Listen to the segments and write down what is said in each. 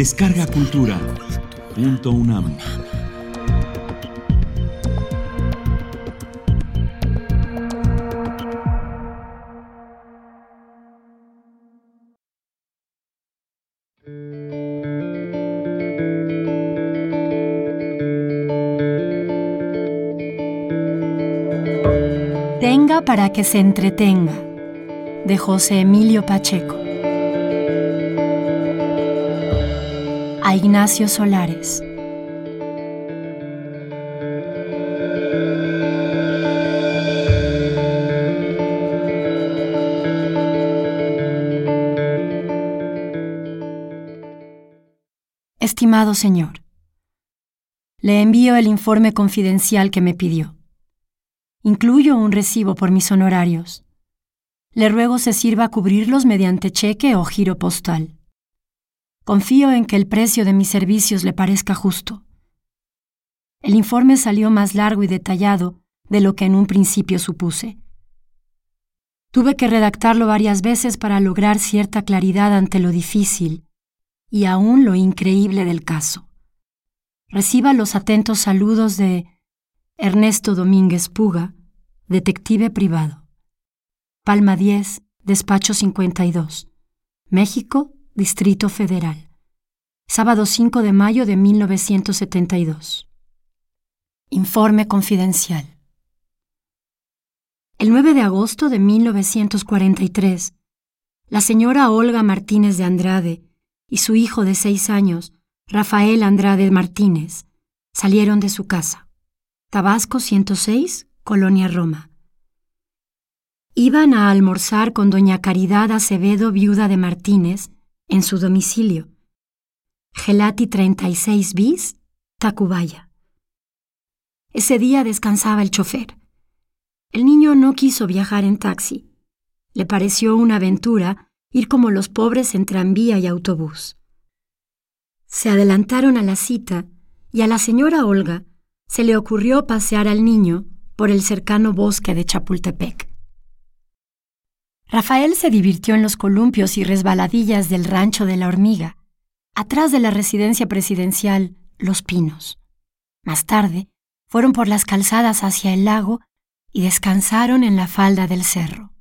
Descarga Cultura. Punto UNAM. Tenga para que se entretenga, de José Emilio Pacheco. A Ignacio Solares. Estimado señor, le envío el informe confidencial que me pidió. Incluyo un recibo por mis honorarios. Le ruego se sirva a cubrirlos mediante cheque o giro postal. Confío en que el precio de mis servicios le parezca justo. El informe salió más largo y detallado de lo que en un principio supuse. Tuve que redactarlo varias veces para lograr cierta claridad ante lo difícil y aún lo increíble del caso. Reciba los atentos saludos de Ernesto Domínguez Puga, detective privado. Palma 10, despacho 52. México, Distrito Federal. Sábado 5 de mayo de 1972. Informe confidencial. El 9 de agosto de 1943, la señora Olga Martínez de Andrade y su hijo de seis años, Rafael Andrade Martínez, salieron de su casa. Tabasco 106, Colonia Roma. Iban a almorzar con doña Caridad Acevedo, viuda de Martínez, en su domicilio. Gelati 36 bis, Tacubaya. Ese día descansaba el chofer. El niño no quiso viajar en taxi. Le pareció una aventura ir como los pobres en tranvía y autobús. Se adelantaron a la cita y a la señora Olga se le ocurrió pasear al niño por el cercano bosque de Chapultepec. Rafael se divirtió en los columpios y resbaladillas del rancho de la hormiga, atrás de la residencia presidencial Los Pinos. Más tarde, fueron por las calzadas hacia el lago y descansaron en la falda del cerro.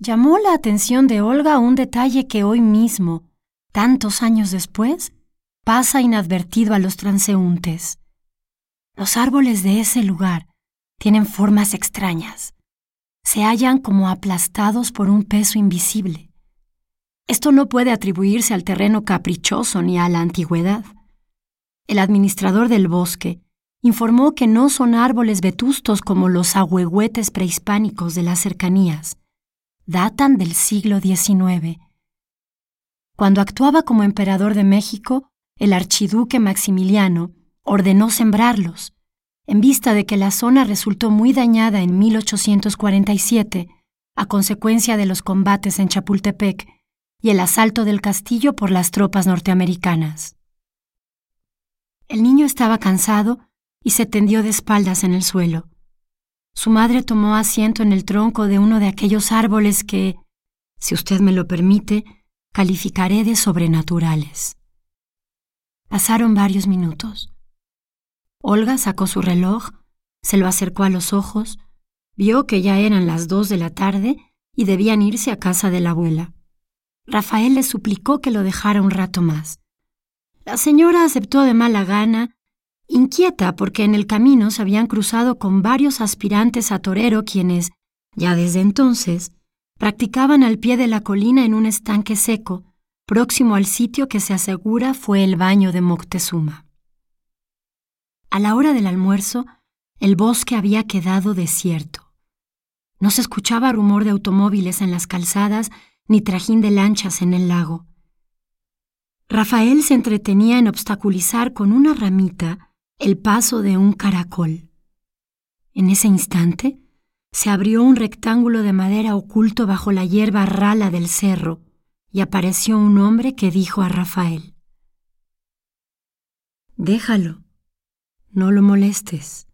Llamó la atención de Olga un detalle que hoy mismo, tantos años después, pasa inadvertido a los transeúntes. Los árboles de ese lugar tienen formas extrañas. Se hallan como aplastados por un peso invisible. Esto no puede atribuirse al terreno caprichoso ni a la antigüedad. El administrador del bosque informó que no son árboles vetustos como los ahuehuetes prehispánicos de las cercanías. Datan del siglo XIX. Cuando actuaba como emperador de México, el archiduque Maximiliano ordenó sembrarlos, en vista de que la zona resultó muy dañada en 1847 a consecuencia de los combates en Chapultepec y el asalto del castillo por las tropas norteamericanas. El niño estaba cansado y se tendió de espaldas en el suelo. Su madre tomó asiento en el tronco de uno de aquellos árboles que, si usted me lo permite, calificaré de sobrenaturales. Pasaron varios minutos. Olga sacó su reloj, se lo acercó a los ojos, vio que ya eran las dos de la tarde y debían irse a casa de la abuela. Rafael le suplicó que lo dejara un rato más. La señora aceptó de mala gana, inquieta porque en el camino se habían cruzado con varios aspirantes a torero quienes, ya desde entonces, practicaban al pie de la colina en un estanque seco, próximo al sitio que se asegura fue el baño de Moctezuma. A la hora del almuerzo, el bosque había quedado desierto. No se escuchaba rumor de automóviles en las calzadas ni trajín de lanchas en el lago. Rafael se entretenía en obstaculizar con una ramita el paso de un caracol. En ese instante, se abrió un rectángulo de madera oculto bajo la hierba rala del cerro y apareció un hombre que dijo a Rafael, Déjalo, no lo molestes.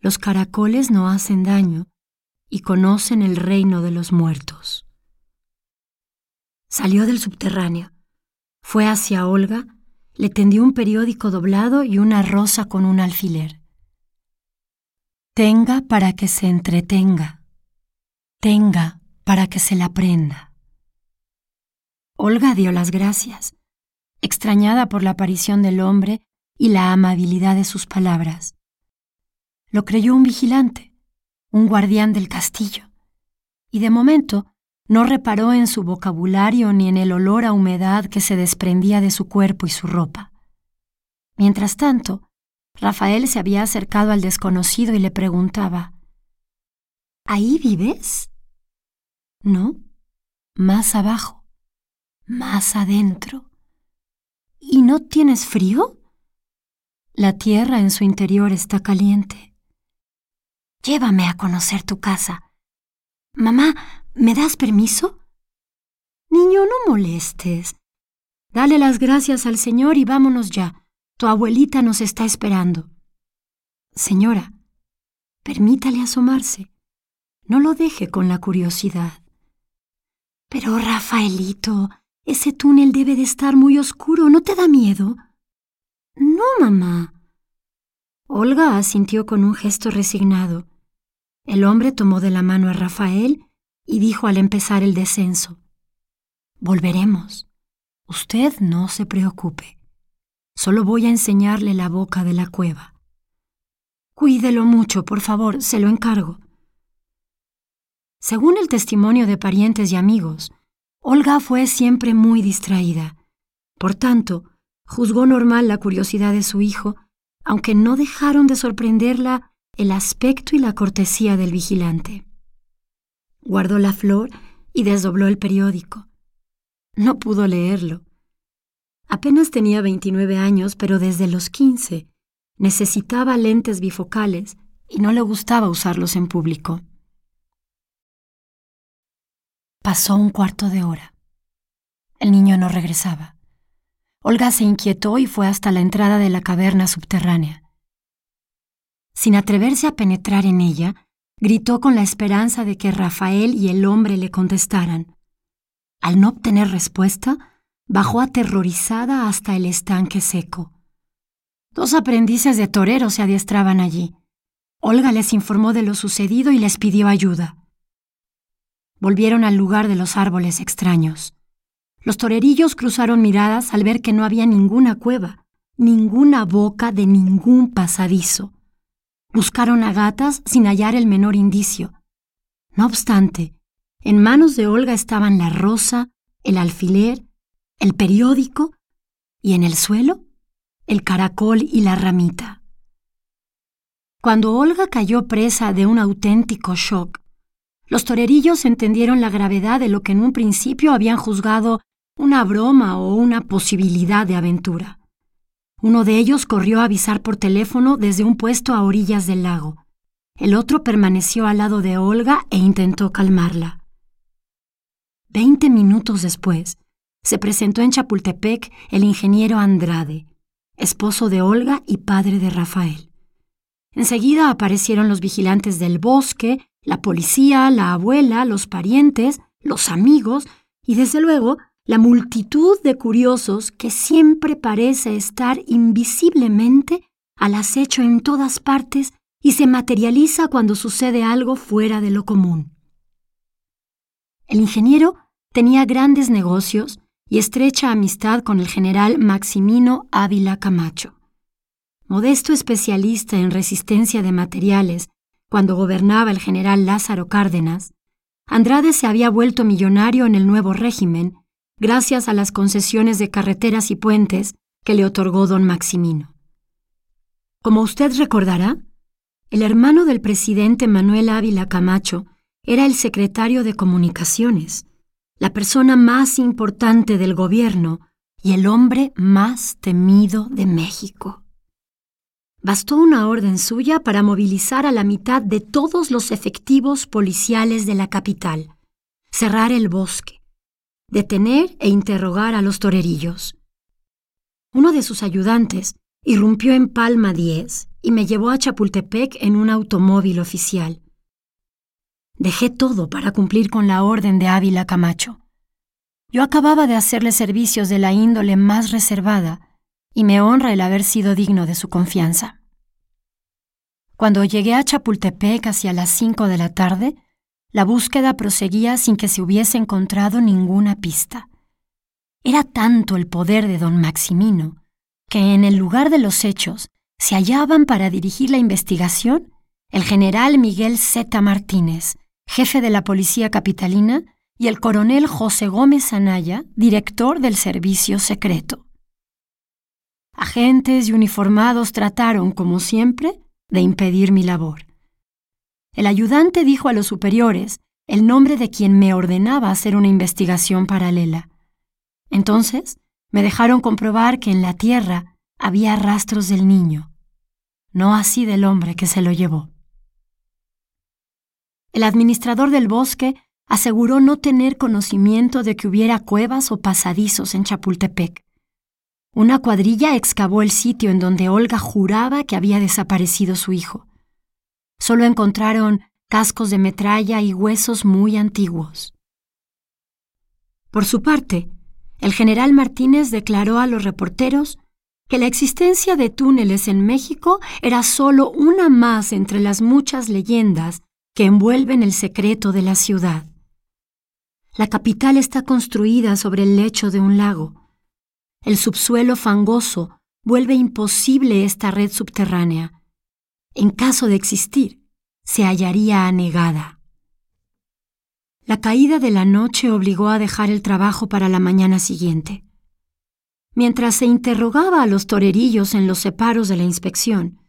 Los caracoles no hacen daño y conocen el reino de los muertos. Salió del subterráneo, Fue hacia Olga, le tendió un periódico doblado y una rosa con un alfiler. Tenga para que se entretenga, tenga para que se la prenda. Olga dio las gracias, extrañada por la aparición del hombre y la amabilidad de sus palabras. Lo creyó un vigilante, un guardián del castillo, y de momento no reparó en su vocabulario ni en el olor a humedad que se desprendía de su cuerpo y su ropa. Mientras tanto, Rafael se había acercado al desconocido y le preguntaba, ¿Ahí vives? No, más abajo, más adentro. ¿Y no tienes frío? La tierra en su interior está caliente. Llévame a conocer tu casa. Mamá, ¿me das permiso? Niño, no molestes. Dale las gracias al Señor y vámonos ya. Tu abuelita nos está esperando. Señora, permítale asomarse. No lo deje con la curiosidad. Pero, Rafaelito, ese túnel debe de estar muy oscuro. ¿No te da miedo? No, mamá. Olga asintió con un gesto resignado. El hombre tomó de la mano a Rafael y dijo al empezar el descenso, Volveremos. Usted no se preocupe. Solo voy a enseñarle la boca de la cueva. Cuídelo mucho, por favor, se lo encargo. Según el testimonio de parientes y amigos, Olga fue siempre muy distraída. Por tanto, juzgó normal la curiosidad de su hijo, aunque no dejaron de sorprenderla el aspecto y la cortesía del vigilante. Guardó la flor y desdobló el periódico. No pudo leerlo. Apenas tenía 29 años, pero desde los 15 necesitaba lentes bifocales y no le gustaba usarlos en público. Pasó un cuarto de hora. El niño no regresaba. Olga se inquietó y fue hasta la entrada de la caverna subterránea. Sin atreverse a penetrar en ella, gritó con la esperanza de que Rafael y el hombre le contestaran. Al no obtener respuesta, bajó aterrorizada hasta el estanque seco. Dos aprendices de torero se adiestraban allí. Olga les informó de lo sucedido y les pidió ayuda. Volvieron al lugar de los árboles extraños. Los torerillos cruzaron miradas al ver que no había ninguna cueva, ninguna boca de ningún pasadizo. Buscaron a gatas sin hallar el menor indicio. No obstante, en manos de Olga estaban la rosa, el alfiler, el periódico y en el suelo el caracol y la ramita. Cuando Olga cayó presa de un auténtico shock, los torerillos entendieron la gravedad de lo que en un principio habían juzgado una broma o una posibilidad de aventura. Uno de ellos corrió a avisar por teléfono desde un puesto a orillas del lago. El otro permaneció al lado de Olga e intentó calmarla. Veinte minutos después, se presentó en Chapultepec el ingeniero Andrade, esposo de Olga y padre de Rafael. Enseguida aparecieron los vigilantes del bosque, la policía, la abuela, los parientes, los amigos y desde luego la multitud de curiosos que siempre parece estar invisiblemente al acecho en todas partes y se materializa cuando sucede algo fuera de lo común. El ingeniero tenía grandes negocios y estrecha amistad con el general Maximino Ávila Camacho. Modesto especialista en resistencia de materiales cuando gobernaba el general Lázaro Cárdenas, Andrade se había vuelto millonario en el nuevo régimen gracias a las concesiones de carreteras y puentes que le otorgó don Maximino. Como usted recordará, el hermano del presidente Manuel Ávila Camacho era el secretario de Comunicaciones, la persona más importante del gobierno y el hombre más temido de México. Bastó una orden suya para movilizar a la mitad de todos los efectivos policiales de la capital, cerrar el bosque, detener e interrogar a los torerillos. Uno de sus ayudantes irrumpió en Palma 10 y me llevó a Chapultepec en un automóvil oficial. Dejé todo para cumplir con la orden de Ávila Camacho. Yo acababa de hacerle servicios de la índole más reservada y me honra el haber sido digno de su confianza. Cuando llegué a Chapultepec hacia las cinco de la tarde, la búsqueda proseguía sin que se hubiese encontrado ninguna pista. Era tanto el poder de don Maximino que en el lugar de los hechos se hallaban para dirigir la investigación el general Miguel Z. Martínez, jefe de la Policía Capitalina, y el coronel José Gómez Anaya, director del Servicio Secreto. Agentes y uniformados trataron, como siempre, de impedir mi labor. El ayudante dijo a los superiores el nombre de quien me ordenaba hacer una investigación paralela. Entonces, me dejaron comprobar que en la tierra había rastros del niño, no así del hombre que se lo llevó. El administrador del bosque aseguró no tener conocimiento de que hubiera cuevas o pasadizos en Chapultepec. Una cuadrilla excavó el sitio en donde Olga juraba que había desaparecido su hijo. Solo encontraron cascos de metralla y huesos muy antiguos. Por su parte, el general Martínez declaró a los reporteros que la existencia de túneles en México era solo una más entre las muchas leyendas que envuelven el secreto de la ciudad. La capital está construida sobre el lecho de un lago. El subsuelo fangoso vuelve imposible esta red subterránea. En caso de existir, se hallaría anegada. La caída de la noche obligó a dejar el trabajo para la mañana siguiente. Mientras se interrogaba a los torerillos en los separos de la inspección,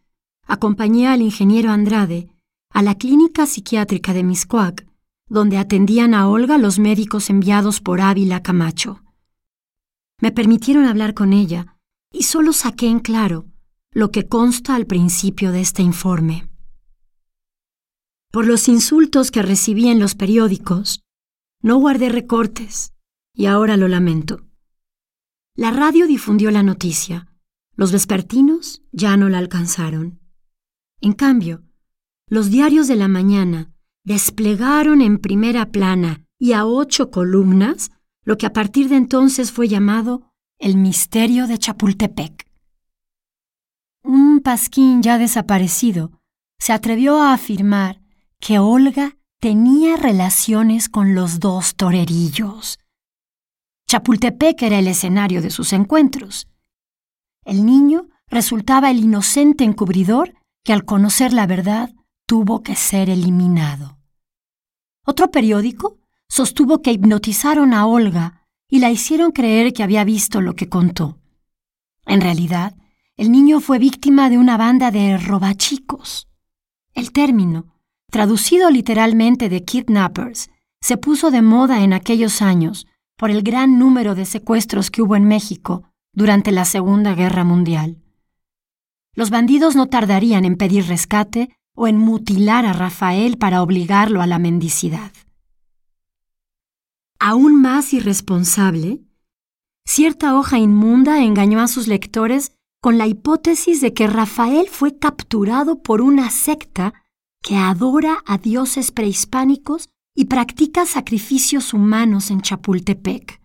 acompañé al ingeniero Andrade a la clínica psiquiátrica de Miscuac, donde atendían a Olga los médicos enviados por Ávila Camacho. Me permitieron hablar con ella y solo saqué en claro lo que consta al principio de este informe. Por los insultos que recibí en los periódicos, no guardé recortes y ahora lo lamento. La radio difundió la noticia, los vespertinos ya no la alcanzaron. En cambio, los diarios de la mañana desplegaron en primera plana y a ocho columnas lo que a partir de entonces fue llamado el misterio de Chapultepec. Un pasquín ya desaparecido se atrevió a afirmar que Olga tenía relaciones con los dos torerillos. Chapultepec era el escenario de sus encuentros. El niño resultaba el inocente encubridor que al conocer la verdad tuvo que ser eliminado. Otro periódico sostuvo que hipnotizaron a Olga y la hicieron creer que había visto lo que contó. En realidad, el niño fue víctima de una banda de robachicos. El término, traducido literalmente de kidnappers, se puso de moda en aquellos años por el gran número de secuestros que hubo en México durante la Segunda Guerra Mundial. Los bandidos no tardarían en pedir rescate o en mutilar a Rafael para obligarlo a la mendicidad. Aún más irresponsable, cierta hoja inmunda engañó a sus lectores con la hipótesis de que Rafael fue capturado por una secta que adora a dioses prehispánicos y practica sacrificios humanos en Chapultepec.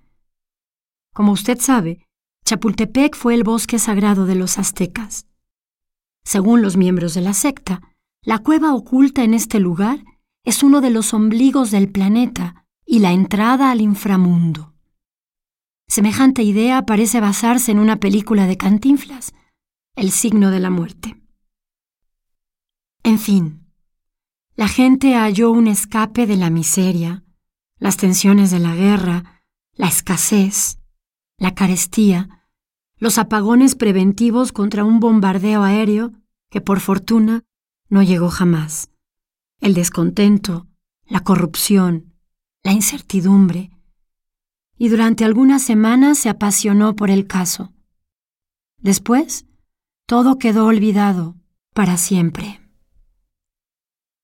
Como usted sabe, Chapultepec fue el bosque sagrado de los aztecas. Según los miembros de la secta, la cueva oculta en este lugar es uno de los ombligos del planeta y la entrada al inframundo. Semejante idea parece basarse en una película de Cantinflas, El signo de la muerte. En fin, la gente halló un escape de la miseria, las tensiones de la guerra, la escasez, la carestía, los apagones preventivos contra un bombardeo aéreo que por fortuna no llegó jamás. El descontento, la corrupción, la incertidumbre. Y durante algunas semanas se apasionó por el caso. Después, todo quedó olvidado para siempre.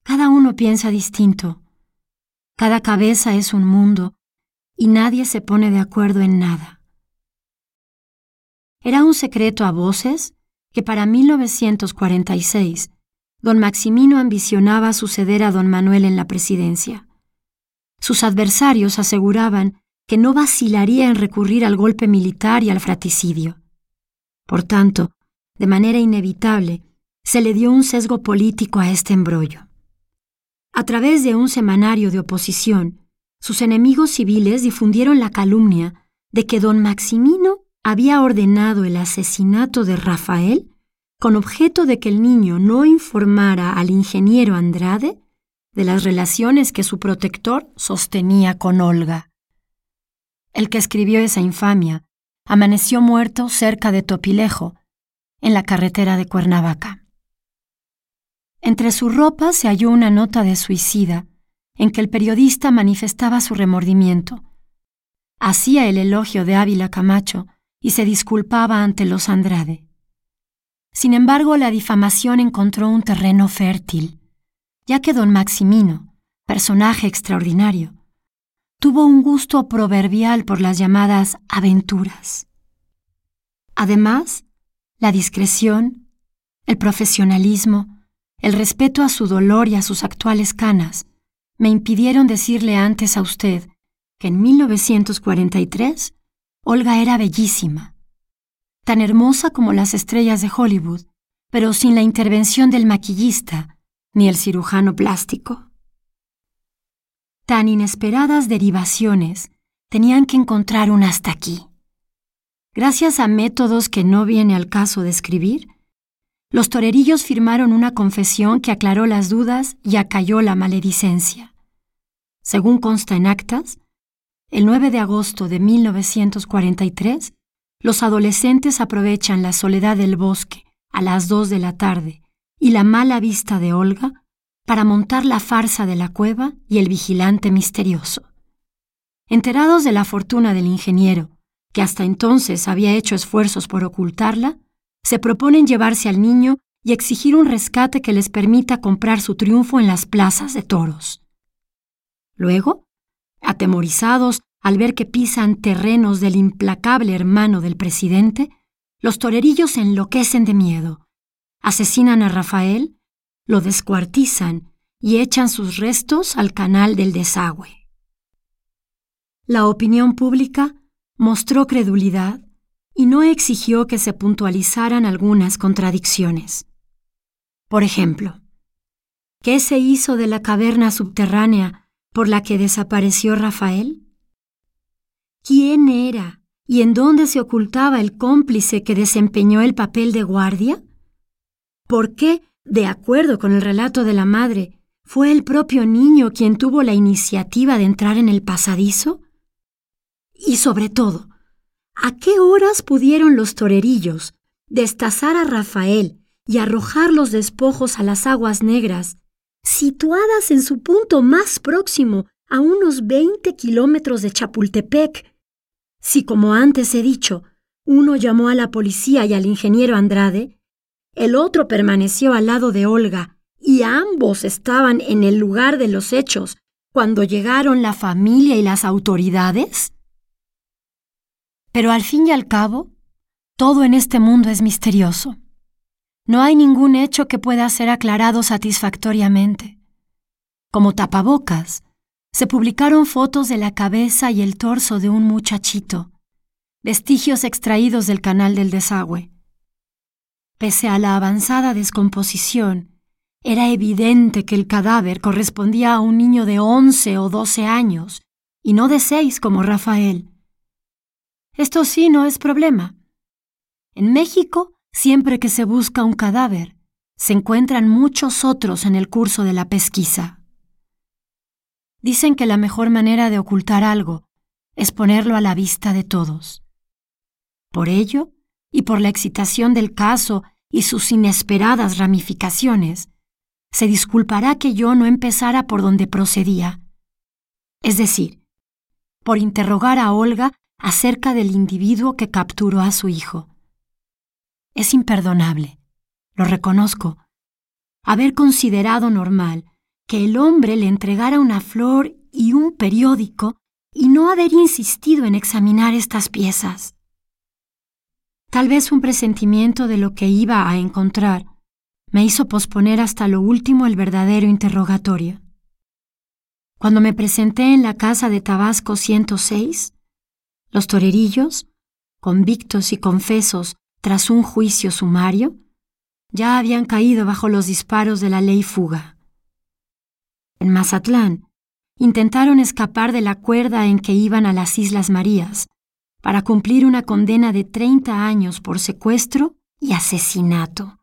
Cada uno piensa distinto. Cada cabeza es un mundo y nadie se pone de acuerdo en nada. Era un secreto a voces que para 1946 don Maximino ambicionaba suceder a don Manuel en la presidencia. Sus adversarios aseguraban que no vacilaría en recurrir al golpe militar y al fratricidio. Por tanto, de manera inevitable, se le dio un sesgo político a este embrollo. A través de un semanario de oposición, sus enemigos civiles difundieron la calumnia de que don Maximino había ordenado el asesinato de Rafael con objeto de que el niño no informara al ingeniero Andrade de las relaciones que su protector sostenía con Olga. El que escribió esa infamia amaneció muerto cerca de Topilejo, en la carretera de Cuernavaca. Entre su ropa se halló una nota de suicida en que el periodista manifestaba su remordimiento. Hacía el elogio de Ávila Camacho y se disculpaba ante los Andrade. Sin embargo, la difamación encontró un terreno fértil, ya que don Maximino, personaje extraordinario, tuvo un gusto proverbial por las llamadas aventuras. Además, la discreción, el profesionalismo, el respeto a su dolor y a sus actuales canas me impidieron decirle antes a usted que en 1943 Olga era bellísima, tan hermosa como las estrellas de Hollywood, pero sin la intervención del maquillista ni el cirujano plástico. Tan inesperadas derivaciones tenían que encontrar un hasta aquí. Gracias a métodos que no viene al caso describir, los torerillos firmaron una confesión que aclaró las dudas y acalló la maledicencia. Según consta en actas, el 9 de agosto de 1943, los adolescentes aprovechan la soledad del bosque a las 2 de la tarde y la mala vista de Olga para montar la farsa de la cueva y el vigilante misterioso. Enterados de la fortuna del ingeniero, que hasta entonces había hecho esfuerzos por ocultarla, se proponen llevarse al niño y exigir un rescate que les permita comprar su triunfo en las plazas de toros. Luego, Atemorizados al ver que pisan terrenos del implacable hermano del presidente, los torerillos se enloquecen de miedo. Asesinan a Rafael, lo descuartizan y echan sus restos al canal del desagüe. La opinión pública mostró credulidad y no exigió que se puntualizaran algunas contradicciones. Por ejemplo, ¿qué se hizo de la caverna subterránea por la que desapareció Rafael? ¿Quién era y en dónde se ocultaba el cómplice que desempeñó el papel de guardia? ¿Por qué, de acuerdo con el relato de la madre, fue el propio niño quien tuvo la iniciativa de entrar en el pasadizo? Y sobre todo, ¿a qué horas pudieron los torerillos destazar a Rafael y arrojar los despojos a las aguas negras situadas en su punto más próximo a unos 20 kilómetros de Chapultepec. Si, como antes he dicho, uno llamó a la policía y al ingeniero Andrade, el otro permaneció al lado de Olga y ambos estaban en el lugar de los hechos cuando llegaron la familia y las autoridades? Pero al fin y al cabo, todo en este mundo es misterioso. No hay ningún hecho que pueda ser aclarado satisfactoriamente. Como tapabocas, se publicaron fotos de la cabeza y el torso de un muchachito, vestigios extraídos del canal del desagüe. Pese a la avanzada descomposición, era evidente que el cadáver correspondía a un niño de once o doce años, y no de seis como Rafael. Esto sí no es problema. En México Siempre que se busca un cadáver, se encuentran muchos otros en el curso de la pesquisa. Dicen que la mejor manera de ocultar algo es ponerlo a la vista de todos. Por ello, y por la excitación del caso y sus inesperadas ramificaciones, se disculpará que yo no empezara por donde procedía, es decir, por interrogar a Olga acerca del individuo que capturó a su hijo. Es imperdonable, lo reconozco, haber considerado normal que el hombre le entregara una flor y un periódico y no haber insistido en examinar estas piezas. Tal vez un presentimiento de lo que iba a encontrar me hizo posponer hasta lo último el verdadero interrogatorio. Cuando me presenté en la casa de Tabasco 106, los torerillos, convictos y confesos tras un juicio sumario, ya habían caído bajo los disparos de la ley fuga. En Mazatlán, intentaron escapar de la cuerda en que iban a las Islas Marías para cumplir una condena de 30 años por secuestro y asesinato.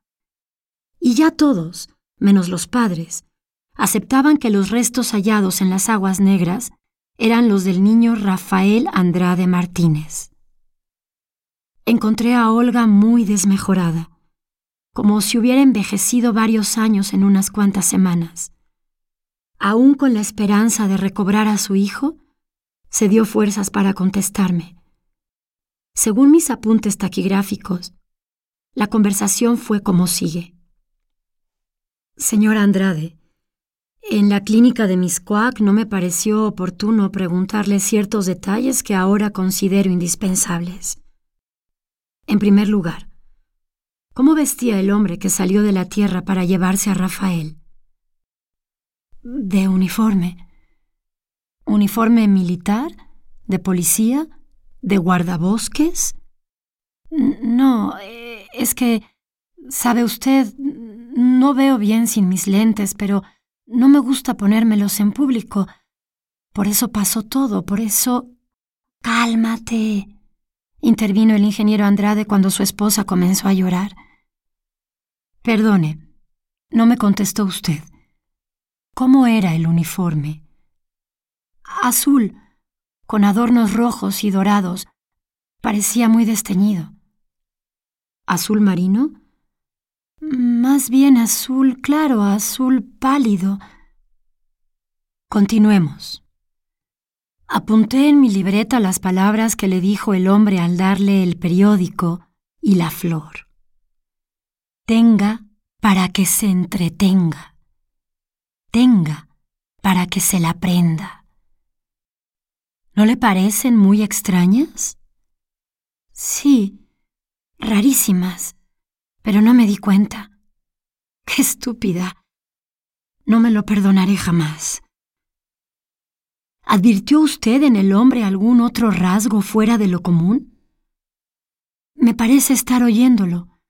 Y ya todos, menos los padres, aceptaban que los restos hallados en las aguas negras eran los del niño Rafael Andrade Martínez. Encontré a Olga muy desmejorada, como si hubiera envejecido varios años en unas cuantas semanas. Aún con la esperanza de recobrar a su hijo, se dio fuerzas para contestarme. Según mis apuntes taquigráficos, la conversación fue como sigue. Señora Andrade, en la clínica de Miscuac no me pareció oportuno preguntarle ciertos detalles que ahora considero indispensables. En primer lugar, ¿cómo vestía el hombre que salió de la tierra para llevarse a Rafael? De uniforme. ¿Uniforme militar? ¿De policía? ¿De guardabosques? No, eh, es que, sabe usted, no veo bien sin mis lentes, pero no me gusta ponérmelos en público. Por eso pasó todo, por eso... Cálmate, intervino el ingeniero Andrade cuando su esposa comenzó a llorar. Perdone, no me contestó usted. ¿Cómo era el uniforme? Azul, con adornos rojos y dorados. Parecía muy desteñido. ¿Azul marino? Más bien azul claro, azul pálido. Continuemos. Apunté en mi libreta las palabras que le dijo el hombre al darle el periódico y la flor. Tenga para que se entretenga. Tenga para que se la prenda. ¿No le parecen muy extrañas? Sí, rarísimas pero no me di cuenta. ¡Qué estúpida! No me lo perdonaré jamás. ¿Advirtió usted en el hombre algún otro rasgo fuera de lo común? Me parece estar oyéndolo.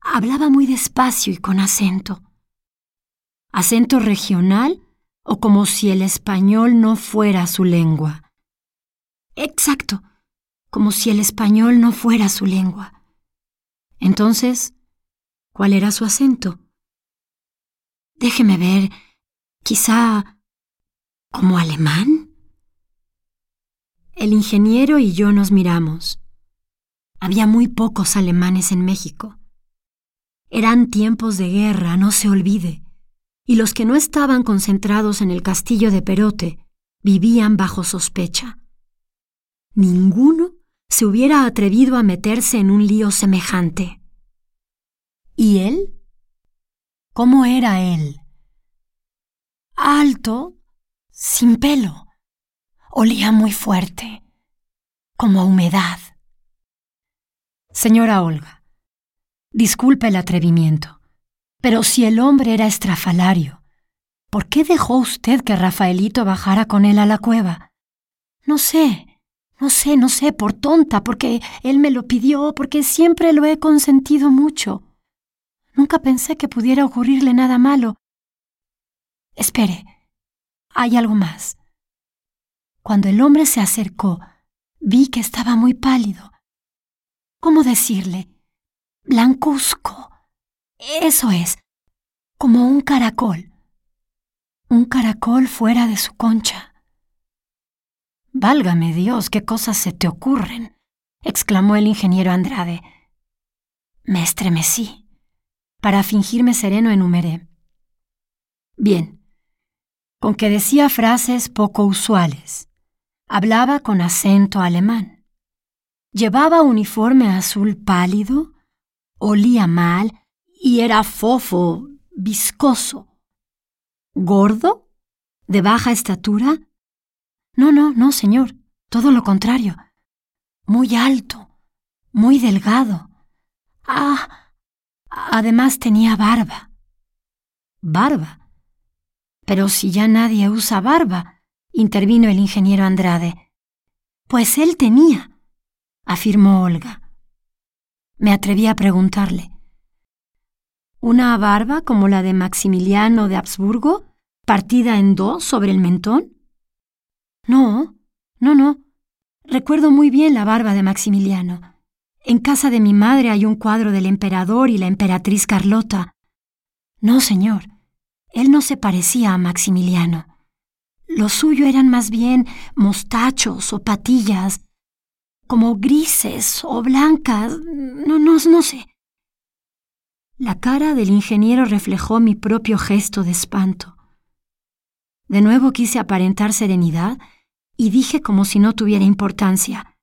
Hablaba muy despacio y con acento. ¿Acento regional o como si el español no fuera su lengua? Exacto, como si el español no fuera su lengua. Entonces, ¿cuál era su acento? Déjeme ver, quizá como alemán. El ingeniero y yo nos miramos. Había muy pocos alemanes en México. Eran tiempos de guerra, no se olvide, y los que no estaban concentrados en el castillo de Perote vivían bajo sospecha. Ninguno se hubiera atrevido a meterse en un lío semejante. ¿Y él? ¿Cómo era él? Alto, sin pelo. Olía muy fuerte, como a humedad. Señora Olga, disculpe el atrevimiento, pero si el hombre era estrafalario, ¿por qué dejó usted que Rafaelito bajara con él a la cueva? No sé, no sé, no sé, por tonta, porque él me lo pidió, porque siempre lo he consentido mucho. Nunca pensé que pudiera ocurrirle nada malo. Espere, hay algo más. Cuando el hombre se acercó, vi que estaba muy pálido. ¿Cómo decirle? Blancuzco. Eso es, como un caracol. Un caracol fuera de su concha. Válgame Dios, qué cosas se te ocurren, exclamó el ingeniero Andrade. Me estremecí. Para fingirme sereno enumeré. Bien, con que decía frases poco usuales. Hablaba con acento alemán. Llevaba uniforme azul pálido, olía mal y era fofo, viscoso. ¿Gordo? ¿De baja estatura? No, no, no, señor, todo lo contrario. Muy alto, muy delgado. Ah, además tenía barba. ¿Barba? Pero si ya nadie usa barba, intervino el ingeniero Andrade. Pues él tenía, afirmó Olga. Me atreví a preguntarle. ¿Una barba como la de Maximiliano de Habsburgo, partida en dos sobre el mentón? No, no, no. Recuerdo muy bien la barba de Maximiliano. En casa de mi madre hay un cuadro del emperador y la emperatriz Carlota. No, señor, él no se parecía a Maximiliano. Lo suyo eran más bien mostachos o patillas, como grises o blancas, no, no, no sé. La cara del ingeniero reflejó mi propio gesto de espanto. De nuevo quise aparentar serenidad y dije como si no tuviera importancia.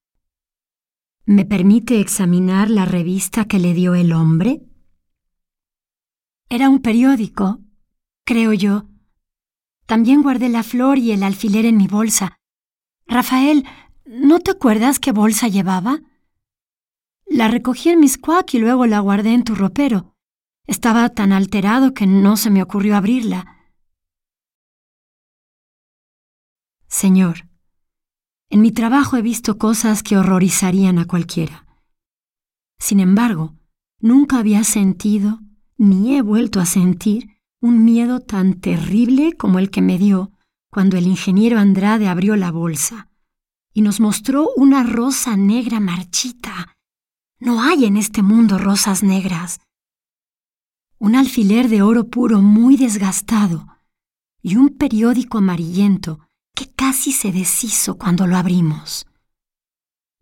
¿Me permite examinar la revista que le dio el hombre? Era un periódico, creo yo. También guardé la flor y el alfiler en mi bolsa. Rafael, ¿no te acuerdas qué bolsa llevaba? La recogí en mis cuac y luego la guardé en tu ropero. Estaba tan alterado que no se me ocurrió abrirla. Señor, en mi trabajo he visto cosas que horrorizarían a cualquiera. Sin embargo, nunca había sentido, ni he vuelto a sentir, un miedo tan terrible como el que me dio cuando el ingeniero Andrade abrió la bolsa y nos mostró una rosa negra marchita. No hay en este mundo rosas negras. Un alfiler de oro puro muy desgastado y un periódico amarillento que casi se deshizo cuando lo abrimos.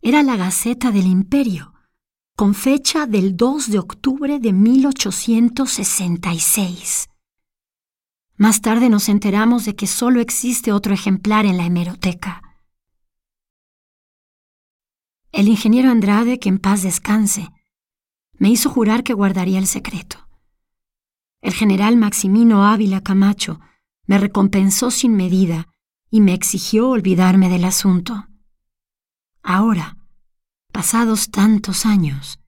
Era la Gaceta del Imperio, con fecha del 2 de octubre de 1866. Más tarde nos enteramos de que solo existe otro ejemplar en la hemeroteca. El ingeniero Andrade, que en paz descanse, me hizo jurar que guardaría el secreto. El general Maximino Ávila Camacho me recompensó sin medida y me exigió olvidarme del asunto. Ahora, pasados tantos años,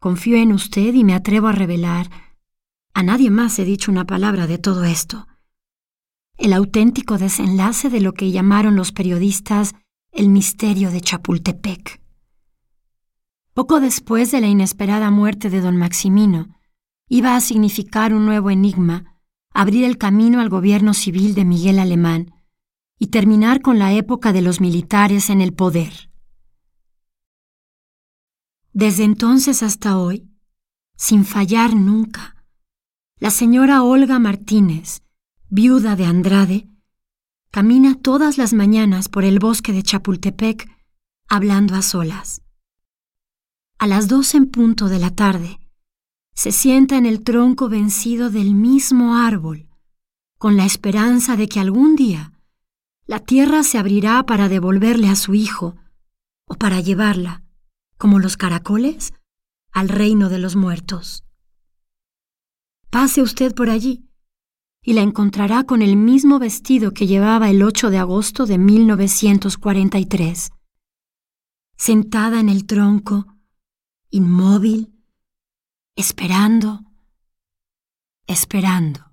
confío en usted y me atrevo a revelar, a nadie más he dicho una palabra de todo esto, el auténtico desenlace de lo que llamaron los periodistas el misterio de Chapultepec. Poco después de la inesperada muerte de don Maximino, iba a significar un nuevo enigma, abrir el camino al gobierno civil de Miguel Alemán, y terminar con la época de los militares en el poder. Desde entonces hasta hoy, sin fallar nunca, la señora Olga Martínez, viuda de Andrade, camina todas las mañanas por el bosque de Chapultepec hablando a solas. A las dos en punto de la tarde, se sienta en el tronco vencido del mismo árbol, con la esperanza de que algún día la tierra se abrirá para devolverle a su hijo o para llevarla, como los caracoles, al reino de los muertos. Pase usted por allí y la encontrará con el mismo vestido que llevaba el 8 de agosto de 1943, sentada en el tronco, inmóvil, esperando, esperando.